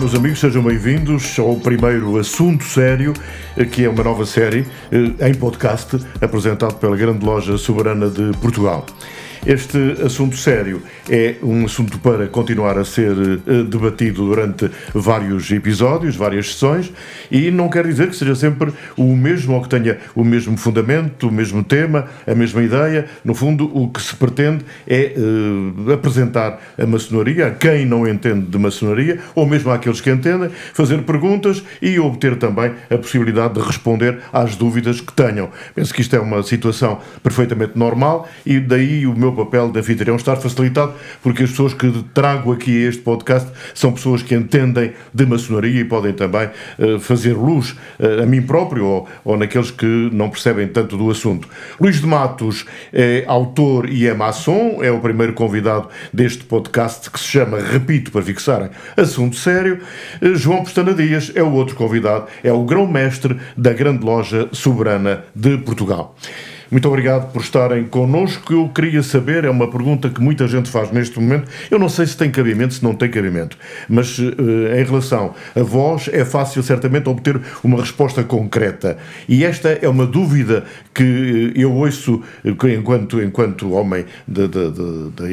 Meus amigos, sejam bem-vindos ao primeiro Assunto Sério, que é uma nova série eh, em podcast apresentado pela Grande Loja Soberana de Portugal. Este assunto sério é um assunto para continuar a ser uh, debatido durante vários episódios, várias sessões, e não quer dizer que seja sempre o mesmo ou que tenha o mesmo fundamento, o mesmo tema, a mesma ideia. No fundo, o que se pretende é uh, apresentar a maçonaria a quem não entende de maçonaria, ou mesmo àqueles que entendem, fazer perguntas e obter também a possibilidade de responder às dúvidas que tenham. Penso que isto é uma situação perfeitamente normal e daí o meu meu papel de anfitrião estar facilitado, porque as pessoas que trago aqui a este podcast são pessoas que entendem de maçonaria e podem também uh, fazer luz uh, a mim próprio ou, ou naqueles que não percebem tanto do assunto. Luís de Matos é autor e é maçom, é o primeiro convidado deste podcast que se chama, repito para fixarem, Assunto Sério. Uh, João Pestana Dias é o outro convidado, é o grão-mestre da Grande Loja Soberana de Portugal. Muito obrigado por estarem connosco. Eu queria saber, é uma pergunta que muita gente faz neste momento. Eu não sei se tem cabimento, se não tem cabimento, mas uh, em relação a vós, é fácil certamente obter uma resposta concreta. E esta é uma dúvida que eu ouço enquanto, enquanto homem da,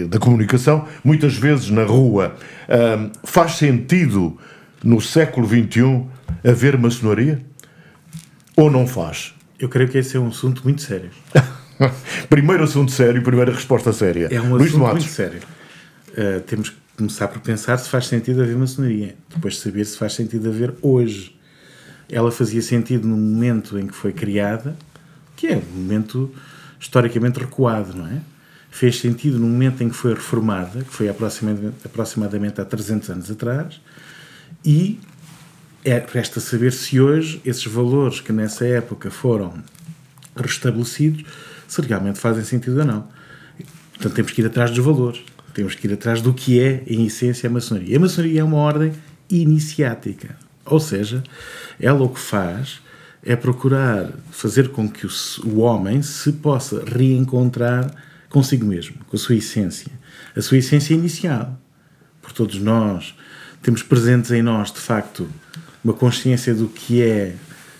da comunicação, muitas vezes na rua. Uh, faz sentido no século XXI haver maçonaria? Ou não faz? Eu creio que esse é um assunto muito sério. primeiro assunto sério, primeira resposta séria. É um Luís assunto muito sério. Uh, temos que começar por pensar se faz sentido haver maçonaria. Depois saber se faz sentido haver hoje. Ela fazia sentido no momento em que foi criada, que é um momento historicamente recuado, não é? Fez sentido no momento em que foi reformada, que foi aproximadamente, aproximadamente há 300 anos atrás, e é, resta saber se hoje esses valores que nessa época foram restabelecidos, se realmente fazem sentido ou não. Portanto, temos que ir atrás dos valores. Temos que ir atrás do que é, em essência, a maçonaria. A maçonaria é uma ordem iniciática. Ou seja, ela o que faz é procurar fazer com que o, o homem se possa reencontrar consigo mesmo, com a sua essência. A sua essência inicial. Por todos nós temos presentes em nós, de facto, uma consciência do que é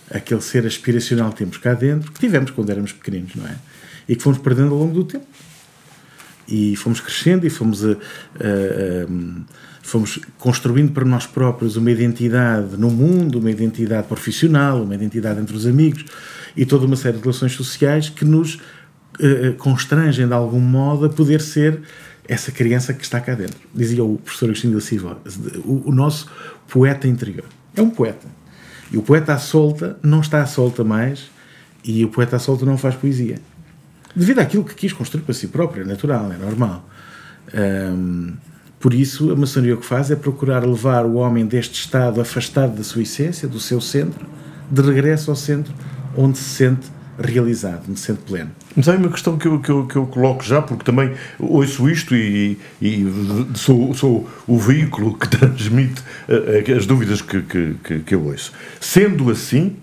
aquele ser aspiracional que temos cá dentro, que tivemos quando éramos pequeninos, não é? E que fomos perdendo ao longo do tempo. E fomos crescendo e fomos, a, a, a, fomos construindo para nós próprios uma identidade no mundo, uma identidade profissional, uma identidade entre os amigos e toda uma série de relações sociais que nos constrangem de algum modo a poder ser essa criança que está cá dentro. Dizia o professor Agostinho da Silva, o, o nosso poeta interior é um poeta. E o poeta à solta não está à solta mais e o poeta à solta não faz poesia. Devido àquilo que quis construir para si próprio, é natural, é normal. Um, por isso, a maçonaria o que faz é procurar levar o homem deste estado afastado da sua essência, do seu centro, de regresso ao centro, onde se sente realizado, me sente pleno. Mas há uma questão que eu, que, eu, que eu coloco já, porque também ouço isto e, e sou, sou o veículo que transmite uh, as dúvidas que, que, que, eu ouço. Sendo assim,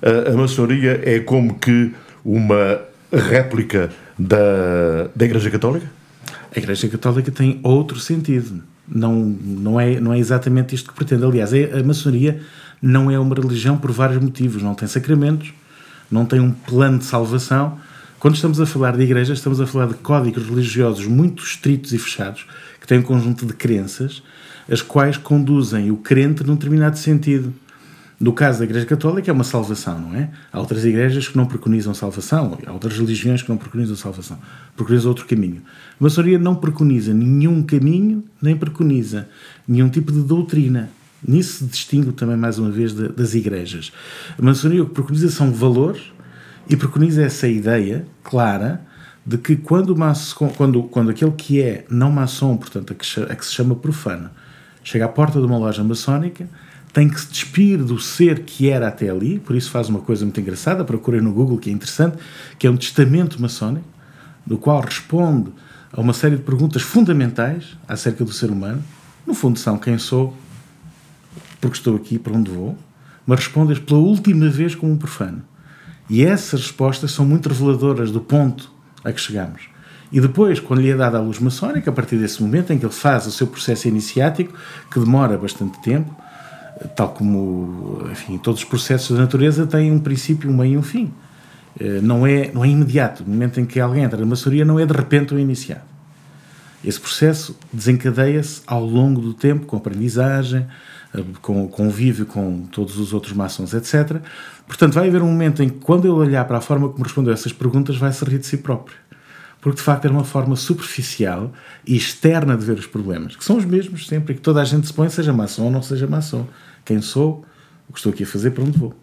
uh, a maçonaria é como que uma réplica da, da Igreja Católica? A Igreja Católica tem outro sentido. Não, não, é, não é exatamente isto que pretende. Aliás, a maçonaria não é uma religião por vários motivos. Não tem sacramentos, não tem um plano de salvação. Quando estamos a falar de igreja, estamos a falar de códigos religiosos muito estritos e fechados, que têm um conjunto de crenças, as quais conduzem o crente num determinado sentido. No caso da Igreja Católica, é uma salvação, não é? Há outras igrejas que não preconizam salvação, há outras religiões que não preconizam salvação, preconizam outro caminho. A maçonaria não preconiza nenhum caminho, nem preconiza nenhum tipo de doutrina. Nisso se distingue também, mais uma vez, das igrejas. A maçonaria o que preconiza são valores e preconiza essa ideia clara de que quando, maçom, quando, quando aquele que é não maçom, portanto, a que, a que se chama profano, chega à porta de uma loja maçónica, tem que se despir do ser que era até ali, por isso faz uma coisa muito engraçada, procurem no Google, que é interessante, que é um testamento maçónico, no qual responde a uma série de perguntas fundamentais acerca do ser humano. No fundo, são quem sou, porque estou aqui, para onde vou, mas respondes pela última vez como um profano. E essas respostas são muito reveladoras do ponto a que chegamos. E depois, quando lhe é dada a luz maçónica, a partir desse momento em que ele faz o seu processo iniciático, que demora bastante tempo, tal como enfim, todos os processos da natureza têm um princípio, um meio e um fim. Eh, não é, não é imediato. No momento em que alguém entra na maçonaria, não é de repente o iniciado. Esse processo desencadeia-se ao longo do tempo, com aprendizagem, com convívio com todos os outros maçons, etc. Portanto, vai haver um momento em que, quando ele olhar para a forma como respondeu essas perguntas, vai se rir de si próprio. Porque, de facto, era uma forma superficial e externa de ver os problemas, que são os mesmos sempre, e que toda a gente se põe, seja maçom ou não seja maçom. Quem sou, o que estou aqui a fazer, para onde vou.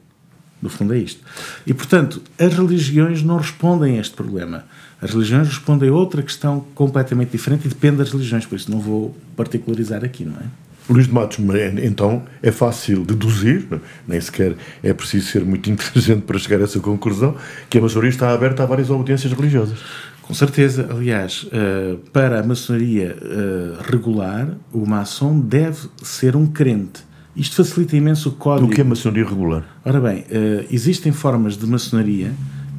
No fundo é isto. E, portanto, as religiões não respondem a este problema. As religiões respondem a outra questão completamente diferente e depende das religiões, por isso não vou particularizar aqui, não é? Luís de Matos, então é fácil deduzir, nem sequer é preciso ser muito inteligente para chegar a essa conclusão, que a maçonaria está aberta a várias obediências religiosas. Com certeza. Aliás, eh, para a maçonaria eh, regular, o maçom deve ser um crente. Isto facilita imenso o código. O que é maçonaria regular? Ora bem, eh, existem formas de maçonaria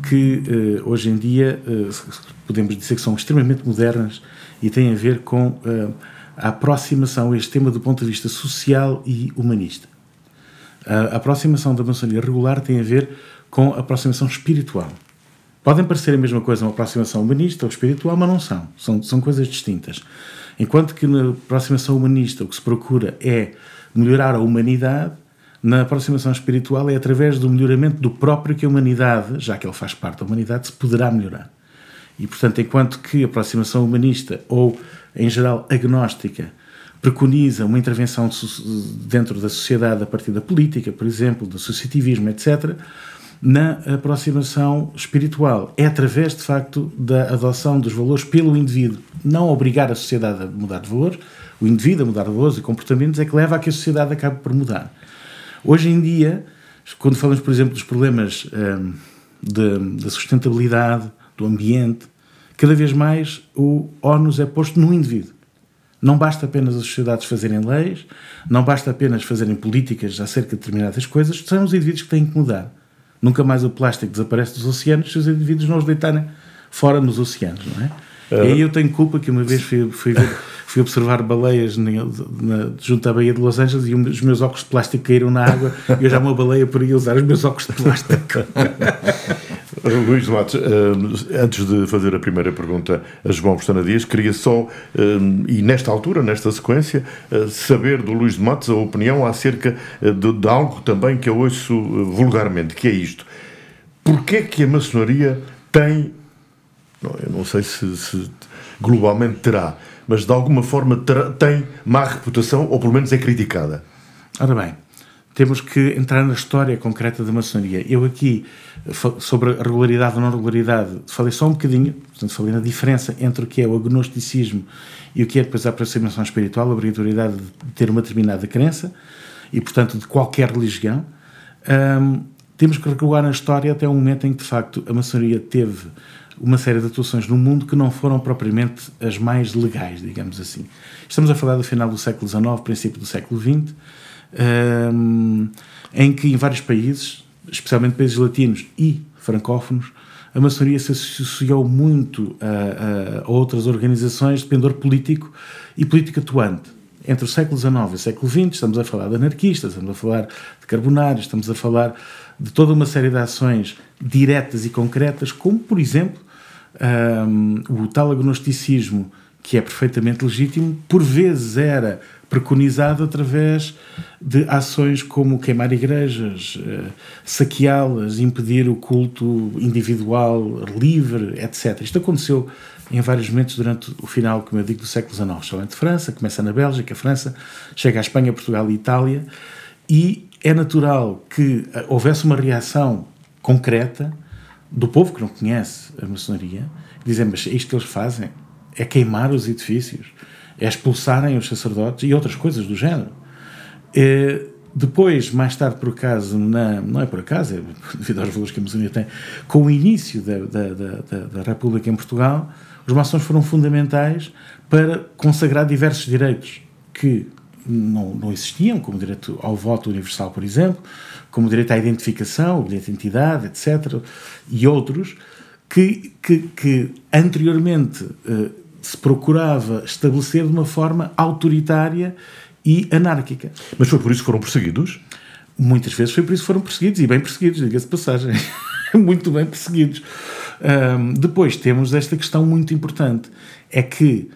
que hoje em dia podemos dizer que são extremamente modernas e têm a ver com a aproximação a este tema do ponto de vista social e humanista. A aproximação da maçonaria regular tem a ver com a aproximação espiritual. Podem parecer a mesma coisa uma aproximação humanista ou espiritual, mas não são. São, são coisas distintas. Enquanto que na aproximação humanista o que se procura é melhorar a humanidade, na aproximação espiritual é através do melhoramento do próprio que a humanidade, já que ele faz parte da humanidade, se poderá melhorar. E, portanto, enquanto que a aproximação humanista ou, em geral, agnóstica, preconiza uma intervenção dentro da sociedade a partir da política, por exemplo, do associativismo, etc., na aproximação espiritual. É através, de facto, da adoção dos valores pelo indivíduo. Não obrigar a sociedade a mudar de valores, o indivíduo a mudar de valores e comportamentos é que leva a que a sociedade acabe por mudar. Hoje em dia, quando falamos, por exemplo, dos problemas hum, da sustentabilidade, do ambiente, cada vez mais o ónus é posto no indivíduo. Não basta apenas as sociedades fazerem leis, não basta apenas fazerem políticas acerca de determinadas coisas, são os indivíduos que têm que mudar. Nunca mais o plástico desaparece dos oceanos se os indivíduos não os deitarem fora nos oceanos, não é? E aí eu tenho culpa que uma vez fui, fui, ver, fui observar baleias na, na, junto à Baía de Los Angeles e os meus óculos de plástico caíram na água e eu já uma baleia por aí usar os meus óculos de plástico. Luís Matos, eh, antes de fazer a primeira pergunta a João Pestana Dias, queria só, eh, e nesta altura, nesta sequência, eh, saber do Luís de Matos a opinião acerca de, de algo também que eu ouço vulgarmente, que é isto. Porquê que a maçonaria tem, eu não sei se, se globalmente terá, mas de alguma forma terá, tem má reputação, ou pelo menos é criticada? Ora bem, temos que entrar na história concreta da maçonaria. Eu aqui, sobre a regularidade ou não regularidade, falei só um bocadinho, portanto, falei na diferença entre o que é o agnosticismo e o que é depois a aproximação espiritual, a obrigatoriedade de ter uma determinada crença e, portanto, de qualquer religião. Um, temos que regular na história até o momento em que, de facto, a maçonaria teve uma série de atuações no mundo que não foram propriamente as mais legais, digamos assim. Estamos a falar do final do século XIX, princípio do século XX, um, em que em vários países, especialmente países latinos e francófonos, a maçonaria se associou muito a, a, outras organizações de pendor político e político atuante. Entre o século XIX e o século XX, estamos a falar de anarquistas, estamos a falar de carbonários, estamos a falar de toda uma série de ações diretas e concretas, como, por exemplo, um, o tal agnosticismo que é perfeitamente legítimo, por vezes era preconizado através de ações como queimar igrejas, eh, saqueá-las, impedir o culto individual, livre, etc. Isto aconteceu em vários momentos durante o final, como eu digo, do século XIX. Somente França, começa na Bélgica, França, chega à Espanha, Portugal e Itália, e é natural que eh, houvesse uma reação concreta do povo que não conhece a maçonaria, dizem, mas isto que eles fazem é queimar os edifícios, é expulsarem os sacerdotes e outras coisas do género. É, depois, mais tarde, por acaso, na, não é por acaso, é devido aos valores que a maçonaria tem, com o início da, da, da, da República em Portugal, os maçons foram fundamentais para consagrar diversos direitos que não, não existiam, como o direito ao voto universal, por exemplo, como o direito à identificação, o bilhete de identidade, etc., e outros, que, que, que anteriormente uh, se procurava estabelecer de uma forma autoritária e anárquica. Mas foi por isso que foram perseguidos? Muitas vezes foi por isso que foram perseguidos, e bem perseguidos, diga-se de passagem. muito bem perseguidos. Um, depois temos esta questão muito importante: é que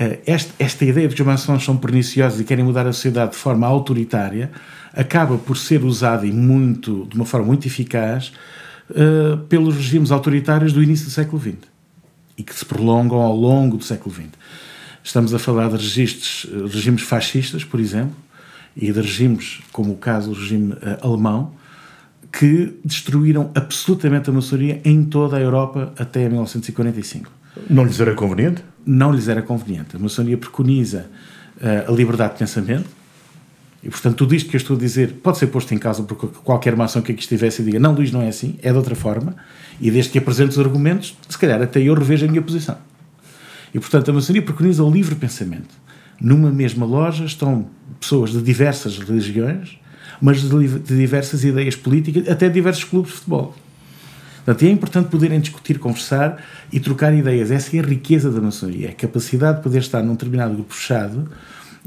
uh, esta, esta ideia de que os maçons são perniciosos e querem mudar a sociedade de forma autoritária acaba por ser usada e muito, de uma forma muito eficaz uh, pelos regimes autoritários do início do século XX e que se prolongam ao longo do século XX. Estamos a falar de registros, regimes fascistas, por exemplo, e de regimes, como o caso do regime uh, alemão, que destruíram absolutamente a maçonaria em toda a Europa até 1945. Não lhes era conveniente? Não lhes era conveniente. A maçonaria preconiza uh, a liberdade de pensamento, e, portanto, tudo isto que eu estou a dizer pode ser posto em causa por qualquer maçom que aqui estivesse e diga não, Luís, não é assim, é de outra forma, e desde que apresente os argumentos, se calhar até eu revejo a minha posição. E, portanto, a maçonaria preconiza o livre pensamento. Numa mesma loja estão pessoas de diversas religiões, mas de, diversas ideias políticas, até diversos clubes de futebol. Portanto, é importante poderem discutir, conversar e trocar ideias. Essa é a riqueza da maçonaria, é a capacidade de poder estar num determinado grupo fechado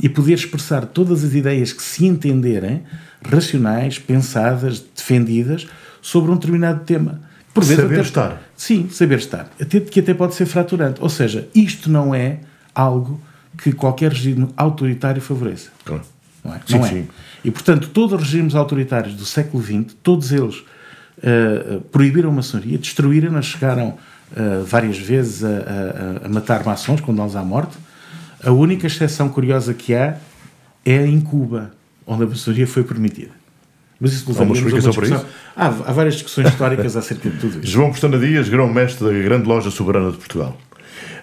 e poder expressar todas as ideias que se entenderem, racionais, pensadas, defendidas, sobre um determinado tema. Por vezes saber até, estar. Sim, saber estar. Até, que até pode ser fraturante. Ou seja, isto não é algo que qualquer regime autoritário favoreça. Claro. Não é? Sim, não é. Sim. E, portanto, todos os regimes autoritários do século XX, todos eles uh, proibiram a maçonaria, destruíram-na, chegaram uh, várias vezes a, a, a matar maçons, condená-los à morte, a única exceção curiosa que há é em Cuba, onde a maçonaria foi permitida. Mas isso Há uma explicação para isso? Há, há, várias discussões históricas acerca de tudo isso. João Pestana Dias, grão-mestre da grande loja soberana de Portugal.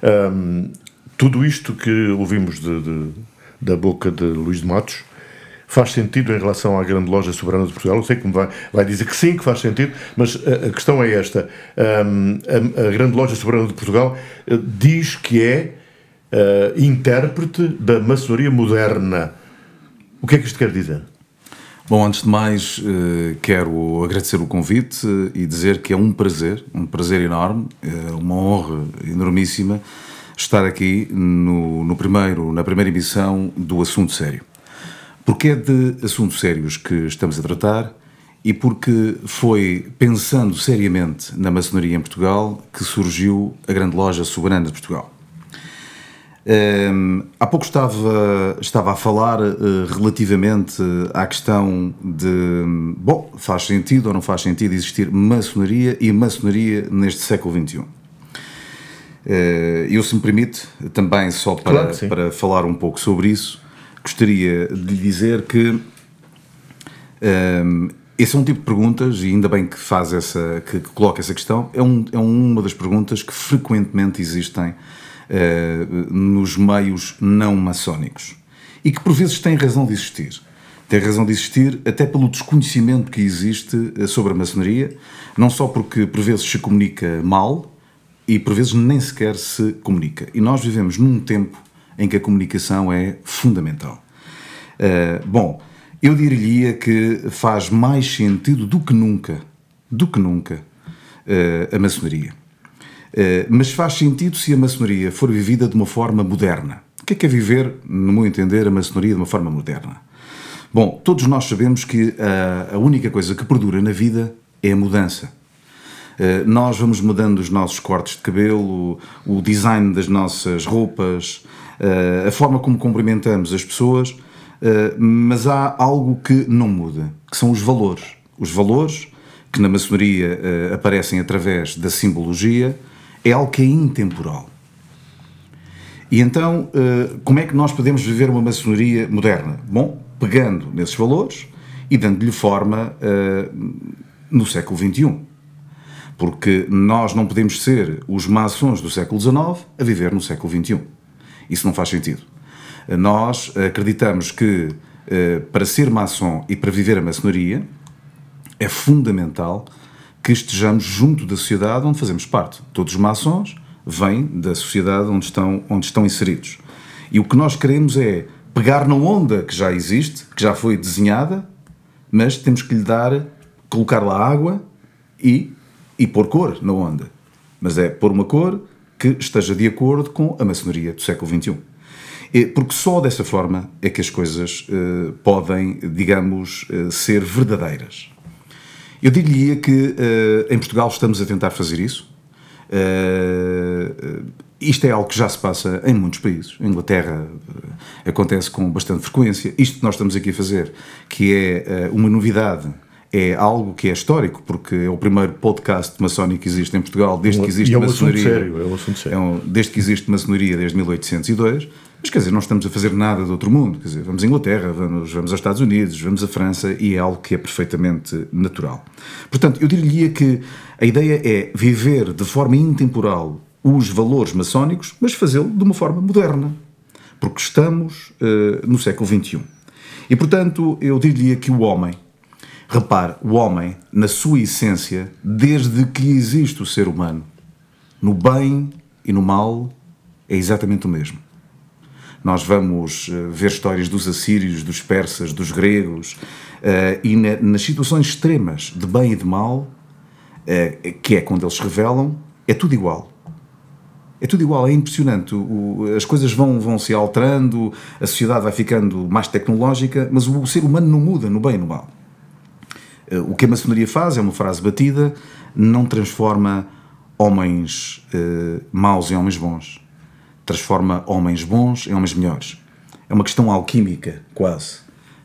Um, tudo isto que ouvimos de, de, da boca de Luís de Matos faz sentido em relação à grande loja soberana de Portugal? Eu sei que me vai, vai dizer que sim, que faz sentido, mas a, a questão é esta. Um, a, a, grande loja soberana de Portugal uh, diz que é uh, intérprete da maçonaria moderna. O que é que isto quer dizer? Bom, antes de mais, uh, quero agradecer o convite e dizer que é um prazer, um prazer enorme, é uma honra enormíssima estar aqui no, no primeiro, na primeira emissão do Assunto Sério. Porque é de assuntos sérios que estamos a tratar e porque foi pensando seriamente na maçonaria em Portugal que surgiu a Grande Loja Soberana de Portugal. Um, há pouco estava, estava a falar uh, relativamente à questão de, bom, faz sentido ou não faz sentido existir maçonaria e maçonaria neste século XXI. Uh, eu, se me permite, também só para, claro para falar um pouco sobre isso, gostaria de lhe dizer que um, esse é um tipo de perguntas, e ainda bem que faz essa, que, que coloca essa questão, é, um, é uma das perguntas que frequentemente existem eh, nos meios não maçónicos. E que por vezes tem razão de existir. Tem razão de existir até pelo desconhecimento que existe eh, sobre a maçonaria, não só porque por vezes se comunica mal e por vezes nem sequer se comunica. E nós vivemos num tempo em que a comunicação é fundamental. Uh, bom, eu diria que faz mais sentido do que nunca, do que nunca, uh, a maçonaria. Eh, mas faz sentido se a maçonaria for vivida de uma forma moderna. O que é que é viver, no meu entender, a maçonaria de uma forma moderna? Bom, todos nós sabemos que a, a única coisa que perdura na vida é a mudança. Uh, nós vamos mudando os nossos cortes de cabelo, o, design das nossas roupas, a forma como cumprimentamos as pessoas, mas há algo que não muda, que são os valores. Os valores que na maçonaria aparecem através da simbologia é algo que é intemporal. E então, como é que nós podemos viver uma maçonaria moderna? Bom, pegando nesses valores e dando-lhe forma no século XXI porque nós não podemos ser os maçons do século XIX a viver no século XXI. Isso não faz sentido. Nós acreditamos que eh, para ser maçom e para viver a maçonaria é fundamental que estejamos junto da sociedade onde fazemos parte. Todos os maçons vêm da sociedade onde estão, onde estão inseridos. E o que nós queremos é pegar na onda que já existe, que já foi desenhada, mas temos que lhe dar, colocar lá água e e pôr cor na onda. Mas é pôr uma cor que esteja de acordo com a maçonaria do século XXI. Porque só dessa forma é que as coisas uh, podem, digamos, uh, ser verdadeiras. Eu diria que uh, em Portugal estamos a tentar fazer isso. isto é algo que já se passa em muitos países. A Inglaterra acontece com bastante frequência. Isto que nós estamos aqui a fazer, que é uma novidade é algo que é histórico, porque é o primeiro podcast maçónico que existe em Portugal desde que existe e é um maçonaria. Assunto sério, é um assunto sério. É um, desde que existe maçonaria, desde 1802. Mas quer dizer, não estamos a fazer nada de outro mundo. Quer dizer, vamos à Inglaterra, vamos, vamos aos Estados Unidos, vamos à França e é algo que é perfeitamente natural. Portanto, eu diria que a ideia é viver de forma intemporal os valores maçónicos, mas fazê-lo de uma forma moderna. Porque estamos uh, no século XXI. E, portanto, eu diria que o homem Repare, o homem, na sua essência, desde que existe o ser humano, no bem e no mal, é exatamente o mesmo. Nós vamos eh, ver histórias dos assírios, dos persas, dos gregos, uh, e na, nas situações extremas de bem e de mal, uh, que é quando eles se revelam, é tudo igual. É tudo igual, é impressionante. As coisas vão, vão se alterando, a sociedade vai ficando mais tecnológica, mas o, ser humano não muda no bem e no mal. Eh, o que a maçonaria faz é uma frase batida, não transforma homens uh, maus em homens bons, transforma homens bons em homens melhores. É uma questão alquímica, quase.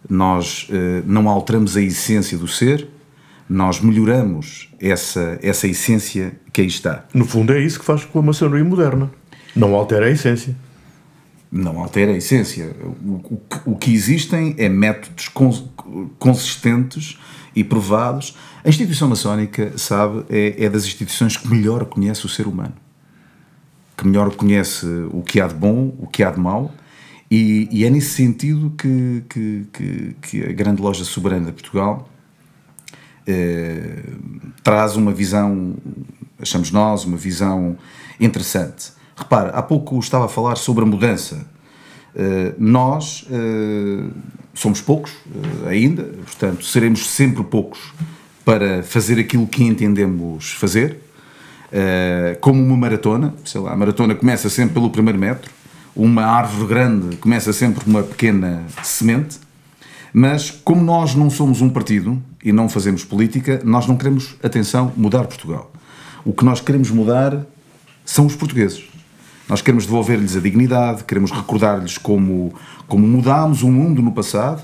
Nós uh, não alteramos a essência do ser, nós melhoramos essa, essa essência que aí está. No fundo, é isso que faz com a maçonaria moderna. Não altera a essência. Não altera a essência. O, o, o que existem é métodos consistentes e provados. A instituição maçónica, sabe, é, é das instituições que melhor conhece o ser humano, que melhor conhece o que há de bom, o que há de mau, e, e é nesse sentido que, que, que, que, a grande loja soberana de Portugal eh, traz uma visão, achamos nós, uma visão interessante. Repara, há pouco estava a falar sobre a mudança. Uh, nós uh, somos poucos uh, ainda, portanto, seremos sempre poucos para fazer aquilo que entendemos fazer. Uh, como uma maratona, sei lá, a maratona começa sempre pelo primeiro metro, uma árvore grande começa sempre por uma pequena semente, mas como nós não somos um partido e não fazemos política, nós não queremos, atenção, mudar Portugal. O que nós queremos mudar são os portugueses. Nós queremos devolver-lhes a dignidade, queremos recordar-lhes como, como mudámos o mundo no passado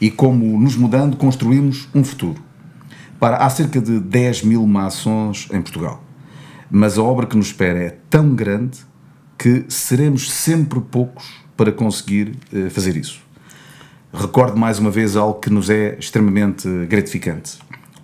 e como, nos mudando, construímos um futuro. Para, há cerca de 10 mil maçons em Portugal, mas a obra que nos espera é tão grande que seremos sempre poucos para conseguir uh, fazer isso. Recordo mais uma vez algo que nos é extremamente gratificante.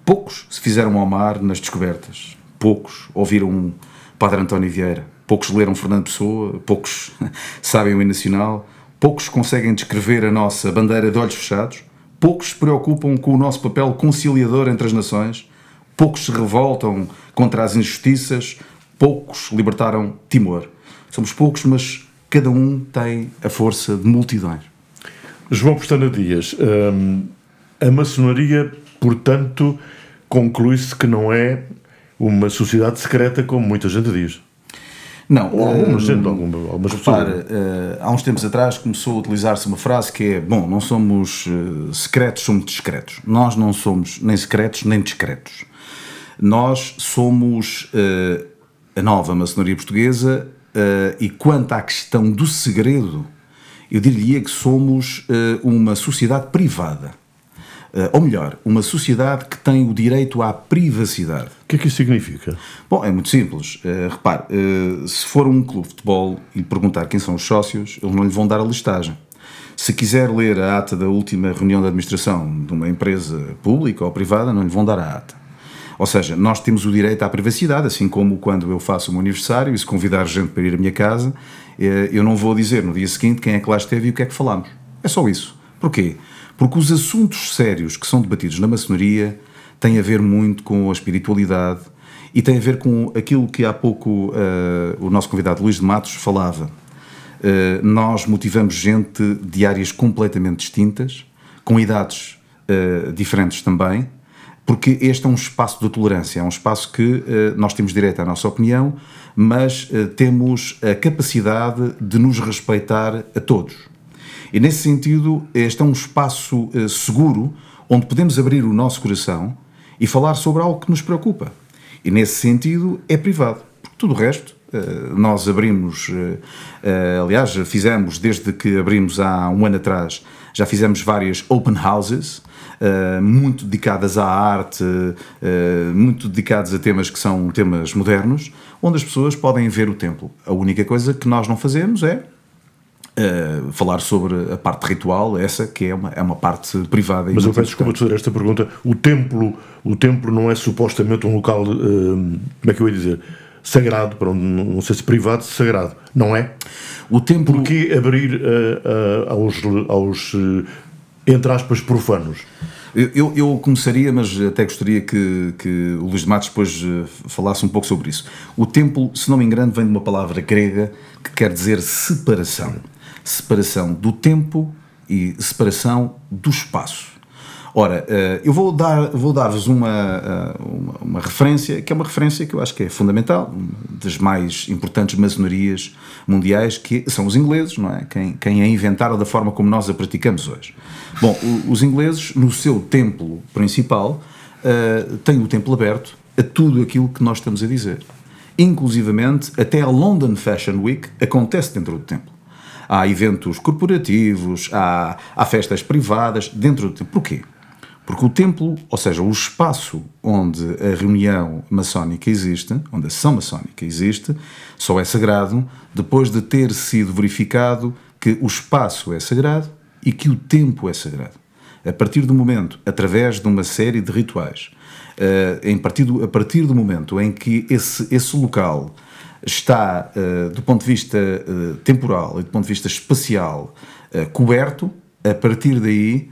Poucos se fizeram ao mar nas descobertas, poucos ouviram Padre António Vieira, poucos leram Fernando Pessoa, poucos sabem o hino nacional, poucos conseguem descrever a nossa bandeira de olhos fechados, poucos se preocupam com o nosso papel conciliador entre as nações, poucos se revoltam contra as injustiças, poucos libertaram Timor. Somos poucos, mas cada um tem a força de multidões. João Pestana Dias, hum, a maçonaria, portanto, conclui-se que não é uma sociedade secreta como muita gente diz. Não. Ou algumas, uh, gente, algumas, algumas repare, pessoas. Uh, há uns tempos atrás começou a utilizar-se uma frase que é: bom, não somos uh, secretos, somos discretos. Nós não somos nem secretos nem discretos. Nós somos uh, a nova maçonaria portuguesa e quanto à questão do segredo, eu diria que somos uma sociedade privada. Ou melhor, uma sociedade que tem o direito à privacidade. O que é que isso significa? Bom, é muito simples. repare, se for um clube de futebol e perguntar quem são os sócios, eles não lhe vão dar a listagem. Se quiser ler a ata da última reunião de administração de uma empresa pública ou privada, não lhe vão dar a ata. Ou seja, nós temos o direito à privacidade, assim como quando eu faço um aniversário e se convidar gente para ir à minha casa, eh, eu não vou dizer no dia seguinte quem é que lá esteve e o que é que falámos. É só isso. Porquê? Porque os assuntos sérios que são debatidos na maçonaria têm a ver muito com a espiritualidade e têm a ver com aquilo que há pouco uh, o nosso convidado Luís de Matos falava. Uh, nós motivamos gente de áreas completamente distintas, com idades uh, diferentes também, porque este é um espaço de tolerância, é um espaço que uh, nós temos direito à nossa opinião, mas uh, temos a capacidade de nos respeitar a todos. E nesse sentido, este é um espaço uh, seguro onde podemos abrir o nosso coração e falar sobre algo que nos preocupa. E nesse sentido, é privado, porque tudo o resto nós abrimos, aliás, fizemos desde que abrimos há um ano atrás, já fizemos várias open houses muito dedicadas à arte, muito dedicadas a temas que são temas modernos, onde as pessoas podem ver o templo. A única coisa que nós não fazemos é Uh, falar sobre a parte ritual, essa que é uma, é uma parte privada. Mas eu peço desculpa de fazer esta pergunta. O templo, o templo não é supostamente um local, uh, como é que eu ia dizer, sagrado, para um, não sei se privado, sagrado, não é? O templo... Porquê abrir uh, aos, aos entre aspas, profanos? Eu, eu, começaria, mas até gostaria que, que o Luís de Matos depois falasse um pouco sobre isso. O templo, se não me engano, vem de uma palavra grega que quer dizer separação. Separação do tempo e separação do espaço. Ora, eh, eu vou dar vou dar-vos uma, eh, uma, uma, referência que é uma referência que eu acho que é fundamental, das mais importantes maçonarias mundiais, que são os ingleses, não é? Quem, quem a inventaram da forma como nós a praticamos hoje. Bom, os ingleses, no seu templo principal, uh, têm o templo aberto a tudo aquilo que nós estamos a dizer. Inclusivamente, até a London Fashion Week acontece dentro do templo. Há eventos corporativos, há, há festas privadas dentro do. Porquê? Porque o templo, ou seja, o espaço onde a reunião maçónica existe, onde a sessão maçónica existe, só é sagrado depois de ter sido verificado que o espaço é sagrado e que o tempo é sagrado. A partir do momento, através de uma série de rituais, uh, em partido, a partir do momento em que esse, esse local está, uh, do ponto de vista uh, temporal e do ponto de vista espacial, coberto, a partir daí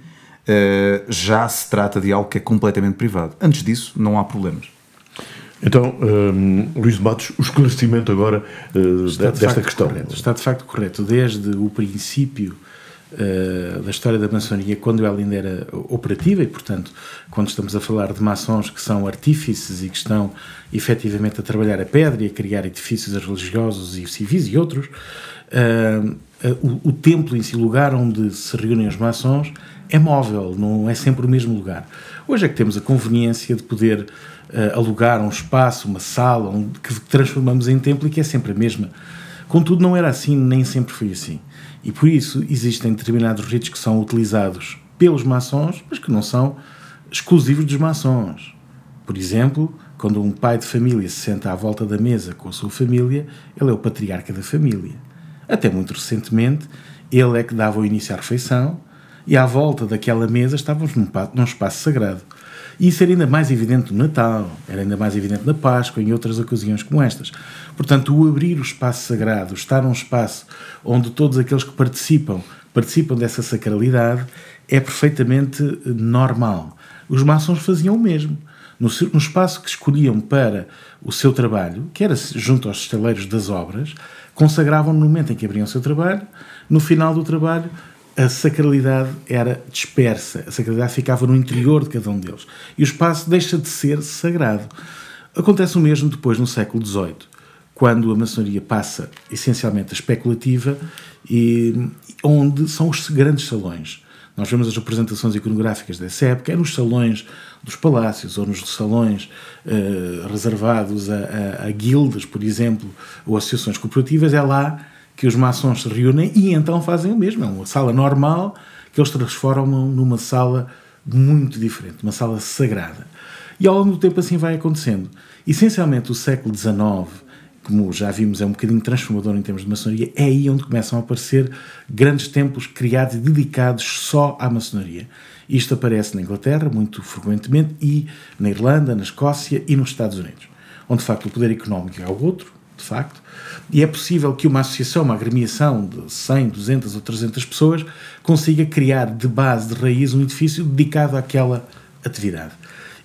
já se trata de algo que é completamente privado. Antes disso, não há problemas. Então, um, eh, Luís Matos, o esclarecimento agora uh, de desta questão. Correto. Está de facto correto. Desde o princípio uh, da história da maçonaria, quando ela ainda era operativa, e portanto, quando estamos a falar de maçons que são artífices e que estão efetivamente a trabalhar a pedra e a criar edifícios religiosos e civis e outros, uh, o, o templo em si, o lugar onde se reúnem os maçons, é móvel, não é sempre o mesmo lugar. Hoje é que temos a conveniência de poder alugar um espaço, uma sala, um, que transformamos em templo e que é sempre a mesma. Contudo, não era assim, nem sempre foi assim. E por isso existem determinados ritos que são utilizados pelos maçons, mas que não são exclusivos dos maçons. Por exemplo, quando um pai de família se senta à volta da mesa com a sua família, ele é o patriarca da família. Até muito recentemente, ele é que dava o início à refeição, e à volta daquela mesa estávamos num, num espaço sagrado. E isso era ainda mais evidente no Natal, era ainda mais evidente na Páscoa e em outras ocasiões como estas. Portanto, o abrir o espaço sagrado, estar num espaço onde todos aqueles que participam participam dessa sacralidade, é perfeitamente normal. Os maçons faziam o mesmo. No, no espaço que escolhiam para o seu trabalho, que era junto aos estaleiros das obras, consagravam no momento em que abriam o seu trabalho, no final do trabalho a sacralidade era dispersa, a sacralidade ficava no interior de cada um deles. E o espaço deixa de ser sagrado. Acontece o mesmo depois no século XVIII, quando a maçonaria passa essencialmente a especulativa, e, onde são os grandes salões. Nós vemos as representações iconográficas dessa época, é nos salões dos palácios ou nos salões uh, reservados a, a, a, guildas, por exemplo, ou associações corporativas, é lá que os maçons se reúnem e então fazem o mesmo. É uma sala normal que eles transformam numa sala muito diferente, uma sala sagrada. E ao longo do tempo assim vai acontecendo. Essencialmente, o século XIX, como já vimos, é um bocadinho transformador em termos de maçonaria, é aí onde começam a aparecer grandes templos criados e dedicados só à maçonaria. Isto aparece na Inglaterra muito frequentemente e na Irlanda, na Escócia e nos Estados Unidos, onde de facto o poder económico é o outro, de facto, e é possível que uma associação, uma agremiação de 100, 200 ou 300 pessoas consiga criar de base, de raiz, um edifício dedicado àquela atividade.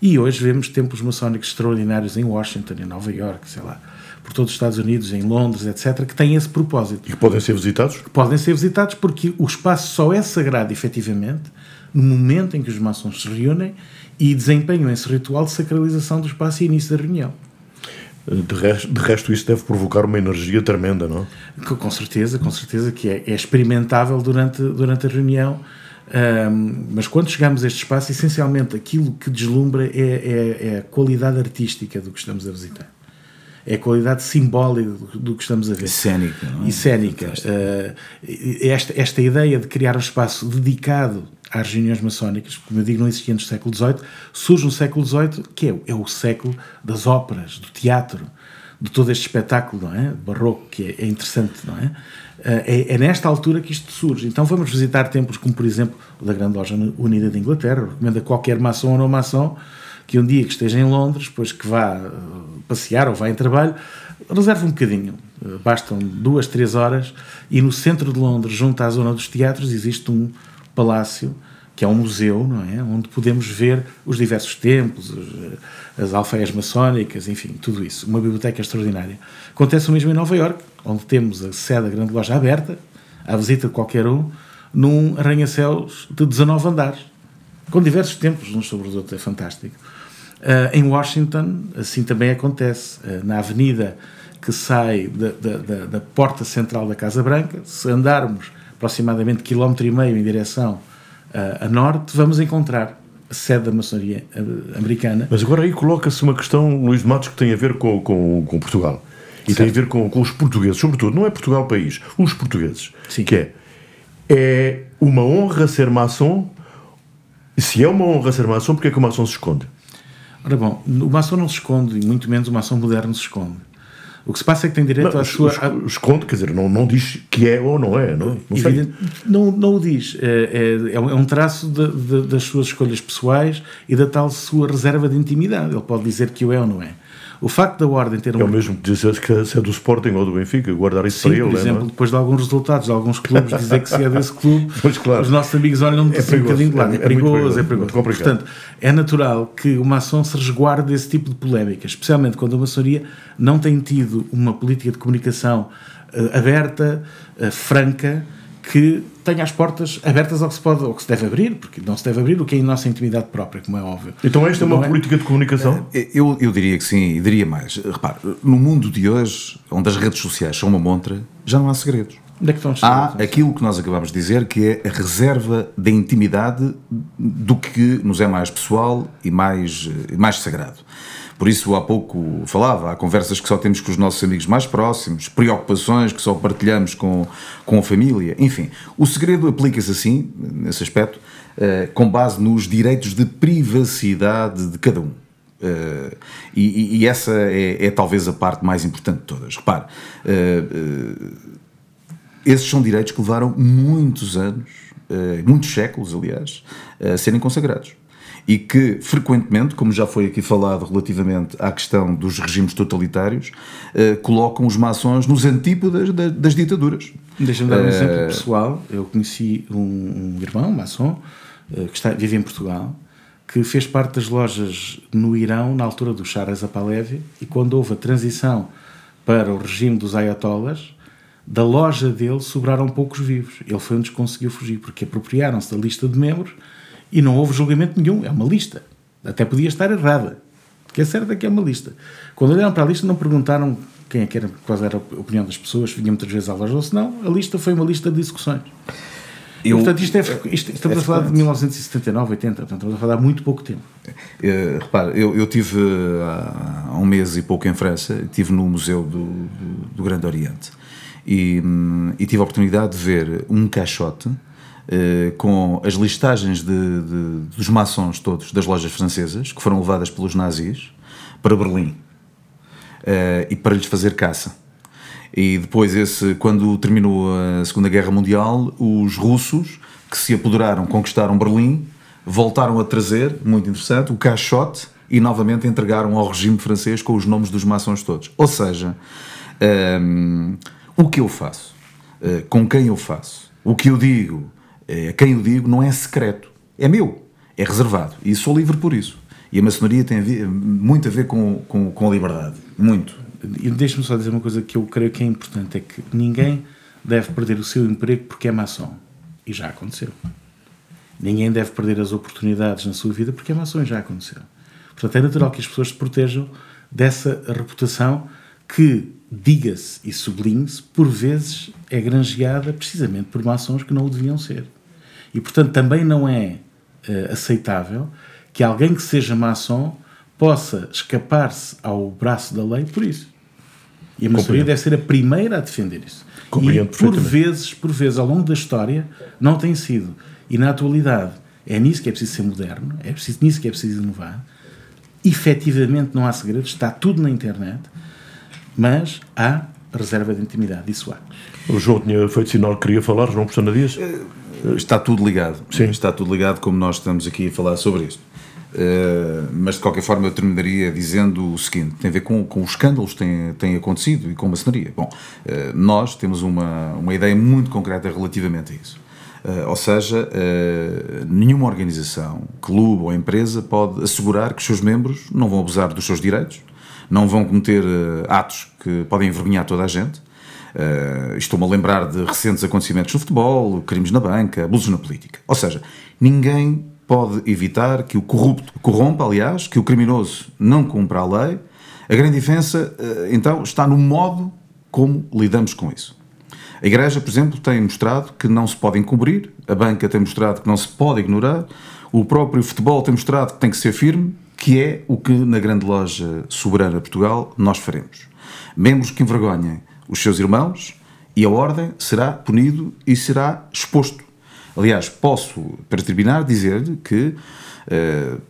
E hoje vemos templos maçónicos extraordinários em Washington, em Nova York, sei lá, por todos os Estados Unidos, em Londres, etc., que têm esse propósito. E que podem ser visitados? Que podem ser visitados porque o espaço só é sagrado, efetivamente, no momento em que os maçons se reúnem e desempenham esse ritual de sacralização do espaço e início da reunião. De resto, de resto, isso deve provocar uma energia tremenda, não? Com certeza, com certeza que é, é experimentável durante, durante a reunião. Um, mas quando chegamos a este espaço, essencialmente aquilo que deslumbra é, é, é, a qualidade artística do que estamos a visitar. É a qualidade simbólica do, do que estamos a ver. E cénica. Não é? E cénica. Uh, esta, esta ideia de criar um espaço dedicado às reuniões maçónicas, como eu digo, não existia no século XVIII, surge no século XVIII, que é, é o século das óperas, do teatro, de todo este espetáculo, não é? Barroco, que é, é interessante, não é? Eh, é? é? nesta altura que isto surge. Então vamos visitar templos como, por exemplo, o da Grande Loja Unida de Inglaterra. Recomendo a qualquer maçom ou não maçom que um dia que esteja em Londres, depois que vá eh, passear ou vá em trabalho, reserve um bocadinho. Eh, bastam duas, três horas e no centro de Londres, junto à zona dos teatros, existe um palácio, que é um museu, não é? Onde podemos ver os diversos templos, as alfaias maçónicas, enfim, tudo isso. Uma biblioteca extraordinária. Acontece o mesmo em Nova York, onde temos a sede da grande loja aberta, à visita de qualquer um, num arranha-céus de 19 andares, com diversos templos uns sobre os outros, é fantástico. Uh, em Washington, assim também acontece, uh, na avenida que sai da, da, da, da porta central da Casa Branca, se andarmos aproximadamente quilómetro e meio em direção uh, a norte, vamos encontrar a sede da maçonaria uh, americana. Mas agora aí coloca-se uma questão, Luís de Matos, que tem a ver com, com, com Portugal. E certo. tem a ver com, com os portugueses, sobretudo, não é Portugal país, os portugueses. Sim. Que é, é uma honra ser maçom, se é uma honra ser maçom, porque é que o maçom se esconde? Ora bom, o maçom não se esconde, e muito menos o maçom moderno se esconde. O que se passa é que tem direito não, à sua. Esconde, quer dizer, não, não diz que é ou não é, não, não sei. Não, não o diz. É, é, é um traço de, de, das suas escolhas pessoais e da tal sua reserva de intimidade. Ele pode dizer que o é ou não é. O facto da Ordem ter um. É o mesmo que dizer que se é do Sporting ou do Benfica, guardar isso Sim, para ele. Por exemplo, é, depois de alguns resultados de alguns clubes dizer que se é desse clube, pois, claro. os nossos amigos olham é assim um bocadinho de lado. É, é, perigoso, perigoso, é perigoso. Portanto, é natural que o maçom se resguarde desse tipo de polémica, especialmente quando a maçonaria não tem tido uma política de comunicação uh, aberta, uh, franca que tenha as portas abertas ao que se pode, ao que se deve abrir, porque não se deve abrir o que é em nossa intimidade própria, como é óbvio. Então esta é uma é? política de comunicação? Eh, eu, eu diria que sim, e diria mais. Repare, no mundo de hoje, onde as redes sociais são uma montra, já não há segredos. Onde é que estão os Há aquilo que nós acabamos de dizer, que é a reserva da intimidade do que nos é mais pessoal e mais, mais sagrado. Por isso, há pouco falava, há conversas que só temos com os nossos amigos mais próximos, preocupações que só partilhamos com, com a família, enfim. O segredo aplica-se assim, nesse aspecto, uh, com base nos direitos de privacidade de cada um. Uh, e, e, essa é, é, talvez a parte mais importante de todas. Repare, uh, esses são direitos que levaram muitos anos, muitos séculos, aliás, a serem consagrados e que frequentemente, como já foi aqui falado relativamente à questão dos regimes totalitários, uh, colocam os maçons nos antípodas das, das ditaduras. Deixa-me dar um uh, exemplo pessoal. Eu conheci um, um irmão, um maçom, uh, que está, vive em Portugal, que fez parte das lojas no Irão na altura do Shah Reza Pahlavi e quando houve a transição para o regime dos ayatollahs, da loja dele sobraram poucos vivos. Ele foi um dos que conseguiu fugir, porque apropriaram-se da lista de membros e não houve julgamento nenhum, é uma lista. Até podia estar errada. O que é certo é que é uma lista. Quando olharam para a lista, não perguntaram quem é que era, qual era a opinião das pessoas, vinham muitas vezes à loja ou se não, a lista foi uma lista de discussões. Eu, portanto, isto é, isto, estamos é a falar de 1979, 80, portanto, estamos a falar há muito pouco tempo. Uh, repara, eu, eu tive há, há, um mês e pouco em França, estive no Museu do, do, do Grande Oriente e, hum, e, tive a oportunidade de ver um caixote uh, com as listagens de, de, dos maçons todos das lojas francesas que foram levadas pelos nazis para Berlim uh, e para lhes fazer caça. E depois, esse, quando terminou a Segunda Guerra Mundial, os russos que se apoderaram, conquistaram Berlim, voltaram a trazer, muito interessante, o caixote e novamente entregaram ao regime francês com os nomes dos maçons todos. Ou seja, um, o que eu faço, uh, com quem eu faço, o que eu digo, a quem eu digo, não é secreto, é meu, é reservado e sou livre por isso. E a maçonaria tem a ver, muito a ver com, com, com a liberdade, muito. E deixe-me só dizer uma coisa que eu creio que é importante: é que ninguém deve perder o seu emprego porque é maçom. E já aconteceu. Ninguém deve perder as oportunidades na sua vida porque é maçom e já aconteceu. Portanto, é natural que as pessoas se protejam dessa reputação que, diga-se e sublinhe-se, por vezes é granjeada precisamente por maçons que não o deviam ser. E, portanto, também não é uh, aceitável que alguém que seja maçom possa escapar-se ao braço da lei por isso. E a maçonaria deve ser a primeira a defender isso. Compreendo e por vezes, por vezes, ao longo da história, não tem sido. E na atualidade, é nisso que é preciso ser moderno, é preciso, nisso que é preciso inovar. Efetivamente não há segredos, está tudo na internet, mas há reserva de intimidade, isso há. O João tinha feito sinal que queria falar, João Postana Dias? Está tudo ligado. Sim. Está tudo ligado, como nós estamos aqui a falar sobre isto. Uh, mas de qualquer forma eu terminaria dizendo o seguinte: tem a ver com, com os escândalos que têm, têm acontecido e com a maçonaria. Bom, uh, nós temos uma, uma ideia muito concreta relativamente a isso. Uh, ou seja, nenhuma organização, clube ou empresa pode assegurar que os seus membros não vão abusar dos seus direitos, não vão cometer atos que podem envergonhar toda a gente. Estou-me a lembrar de recentes acontecimentos no futebol, crimes na banca, abusos na política. Ou seja, ninguém pode evitar que o corrupto corrompa, aliás, que o criminoso não cumpra a lei. A grande diferença, eh, então, está no modo como lidamos com isso. A Igreja, por exemplo, tem mostrado que não se pode encobrir, a banca tem mostrado que não se pode ignorar, o próprio futebol tem mostrado que tem que ser firme, que é o que na grande loja soberana Portugal nós faremos. Membros que envergonhem os seus irmãos e a ordem será punido e será exposto. Aliás, posso, para terminar, dizer-lhe que uh,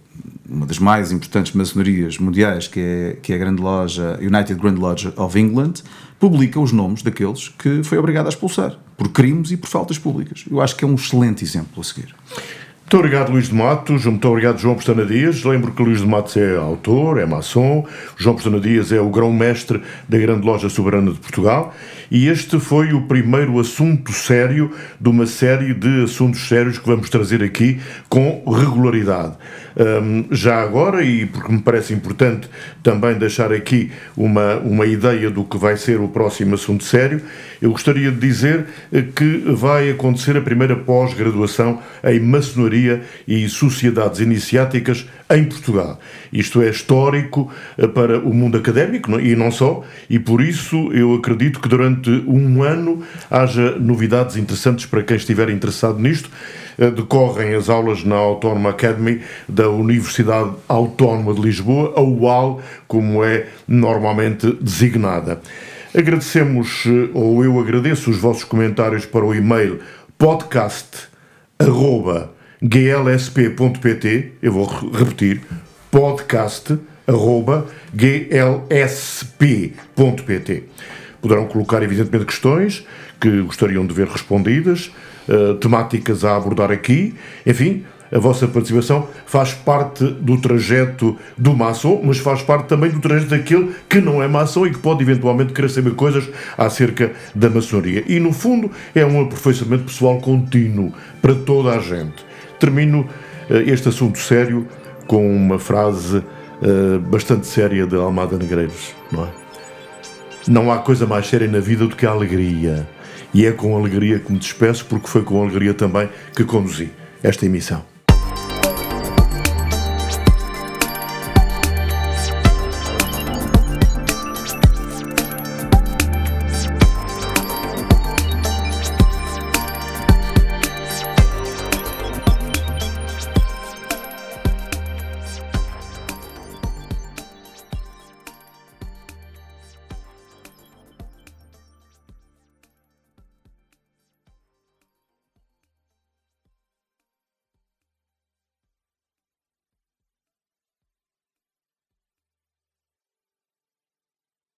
uma das mais importantes maçonarias mundiais, que é, que é a grande loja United Grand Lodge of England, publica os nomes daqueles que foi obrigado a expulsar por crimes e por faltas públicas. Eu acho que é um excelente exemplo a seguir. Muito obrigado, Luís de Matos. Muito obrigado, João Postana Dias. Lembro que Luís de Matos é autor, é maçom. João Postana Dias é o grão-mestre da Grande Loja Soberana de Portugal. E este foi o primeiro assunto sério de uma série de assuntos sérios que vamos trazer aqui com regularidade. Um, já agora, e porque me parece importante também deixar aqui uma, uma ideia do que vai ser o próximo assunto sério, eu gostaria de dizer que vai acontecer a primeira pós-graduação em maçonaria e sociedades iniciáticas em Portugal. Isto é histórico eh, para o mundo académico e não só, e por isso eu acredito que durante um ano haja novidades interessantes para quem estiver interessado nisto. Eh, decorrem as aulas na Autónoma Academy da Universidade Autónoma de Lisboa, a UAL, como é normalmente designada. Agradecemos, eh, ou eu agradeço, os vossos comentários para o e-mail podcast.glsp.pt. Eu vou repetir: podcast.glsp.pt. Poderão colocar, evidentemente, questões que gostariam de ver respondidas, uh, temáticas a abordar aqui, enfim a vossa participação faz parte do trajeto do maçom, mas faz parte também do trajeto daquele que não é maçom e que pode eventualmente querer saber coisas acerca da maçonaria. E no fundo é um aperfeiçoamento pessoal contínuo para toda a gente. Termino uh, este assunto sério com uma frase uh, bastante séria de Almada Negreiros, não é? Não há coisa mais séria na vida do que a alegria. E é com alegria que me despeço, porque foi com alegria também que conduzi esta emissão.